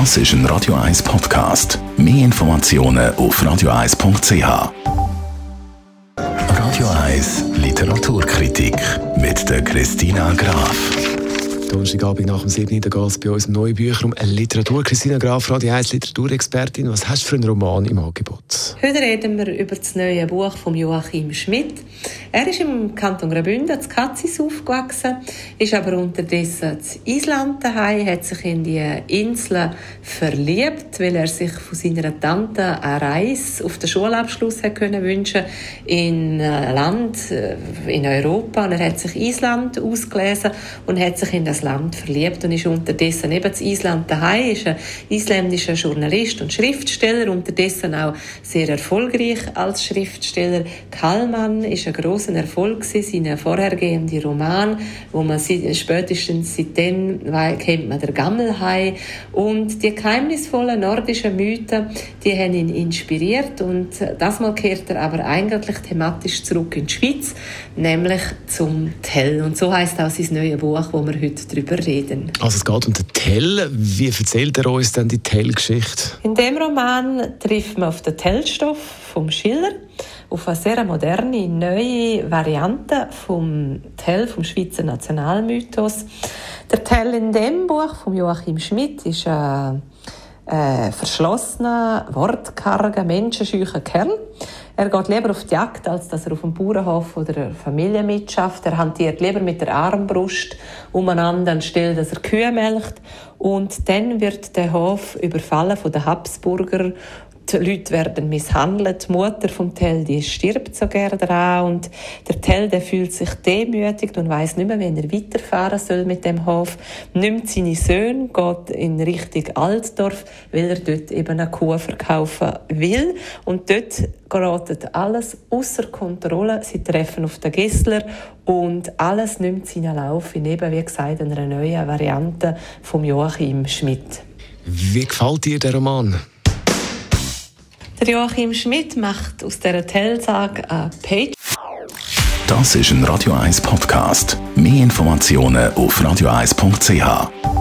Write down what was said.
Das ist ein Radio 1 Podcast. Mehr Informationen auf radio1.ch. Radio 1 Literaturkritik mit der Christina Graf. Donnerstagabend nach dem 7. Da geht es bei uns im neuen Bücher um eine Literatur. Christina Graf, Radio 1 Literaturexpertin. Was hast du für einen Roman im Angebot? Heute reden wir über das neue Buch von Joachim Schmidt. Er ist im Kanton Graubünden, zu Katzis, aufgewachsen, ist aber unterdessen in Island daheim, hat sich in die Insel verliebt, weil er sich von seiner Tante eine Reise auf den Schulabschluss hat können wünschen in ein Land äh, in Europa. Und er hat sich Island ausgelesen und hat sich in das Land verliebt und ist unterdessen eben in Island daheim, ist ein isländischer Journalist und Schriftsteller, unterdessen auch sehr erfolgreich als Schriftsteller. Kallmann ist ein großer großen Erfolg sein vorhergehender Roman, wo man spätestens seitdem kennt man der Gammelhai und die geheimnisvollen nordischen Mythen, die haben ihn inspiriert und das mal kehrt er aber eigentlich thematisch zurück in die Schweiz, nämlich zum Tell und so heißt auch sein neues Buch, wo wir heute darüber reden. Also es geht um den Tell. Wie erzählt er uns denn die Tell-Geschichte? In dem Roman trifft man auf den Tellstoff vom Schiller auf eine sehr moderne, neue Variante vom Tell, vom Schweizer Nationalmythos. Der Tell in dem Buch von Joachim Schmidt ist ein äh, verschlossener, wortkarger, menschenscheucher Kerl. Er geht lieber auf die Jagd, als dass er auf dem Bauernhof oder der Familie mitschafft. Er hantiert lieber mit der Armbrust umeinander, anstelle dass er Kühe melkt. Und dann wird der Hof überfallen von den Habsburger die Leute werden misshandelt. Die Mutter vom Tell, die stirbt so gerne daran und der Tell, der fühlt sich demütigt und weiß nicht mehr, wie er weiterfahren soll mit dem Hof. Nimmt seine Söhne, geht in Richtung Altdorf, weil er dort eben eine Kuh verkaufen will und dort gerät alles außer Kontrolle. Sie treffen auf den Gissler und alles nimmt seinen Lauf in eben, wie gesagt, einer neuen Variante vom Joachim Schmidt. Wie gefällt dir der Roman? Der Joachim Schmidt macht aus dieser Tellsage eine Page. Das ist ein Radio 1 Podcast. Mehr Informationen auf radio1.ch.